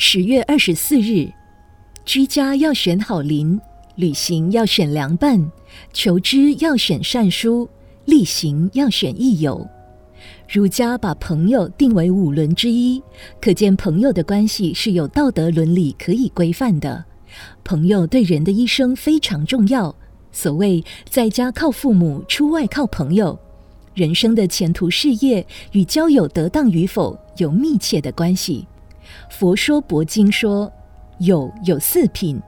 十月二十四日，居家要选好邻，旅行要选良伴，求知要选善书，力行要选益友。儒家把朋友定为五伦之一，可见朋友的关系是有道德伦理可以规范的。朋友对人的一生非常重要。所谓在家靠父母，出外靠朋友。人生的前途事业与交友得当与否有密切的关系。佛说铂经说，友有四品：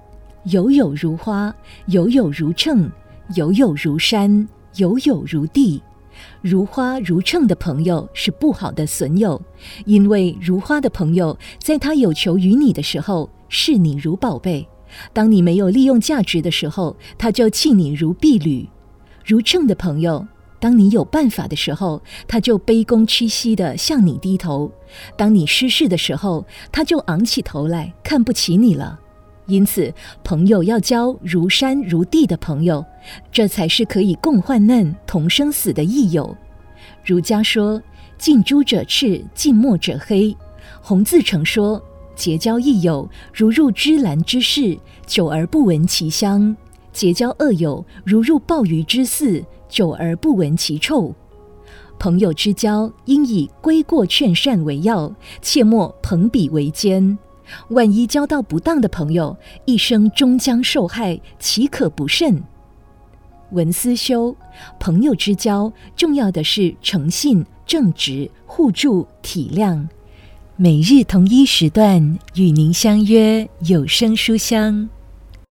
友友如花，友友如秤，友友如山，友友如地。如花如秤的朋友是不好的损友，因为如花的朋友在他有求于你的时候视你如宝贝，当你没有利用价值的时候，他就弃你如敝履。如秤的朋友，当你有办法的时候，他就卑躬屈膝地向你低头；当你失势的时候，他就昂起头来看不起你了。因此，朋友要交如山如地的朋友，这才是可以共患难、同生死的益友。儒家说：“近朱者赤，近墨者黑。”洪自成说：“结交益友，如入芝兰之室，久而不闻其香；结交恶友，如入鲍鱼之肆，久而不闻其臭。”朋友之交，应以规过劝善为要，切莫朋比为奸。万一交到不当的朋友，一生终将受害，岂可不慎？文思修，朋友之交，重要的是诚信、正直、互助、体谅。每日同一时段与您相约有声书香。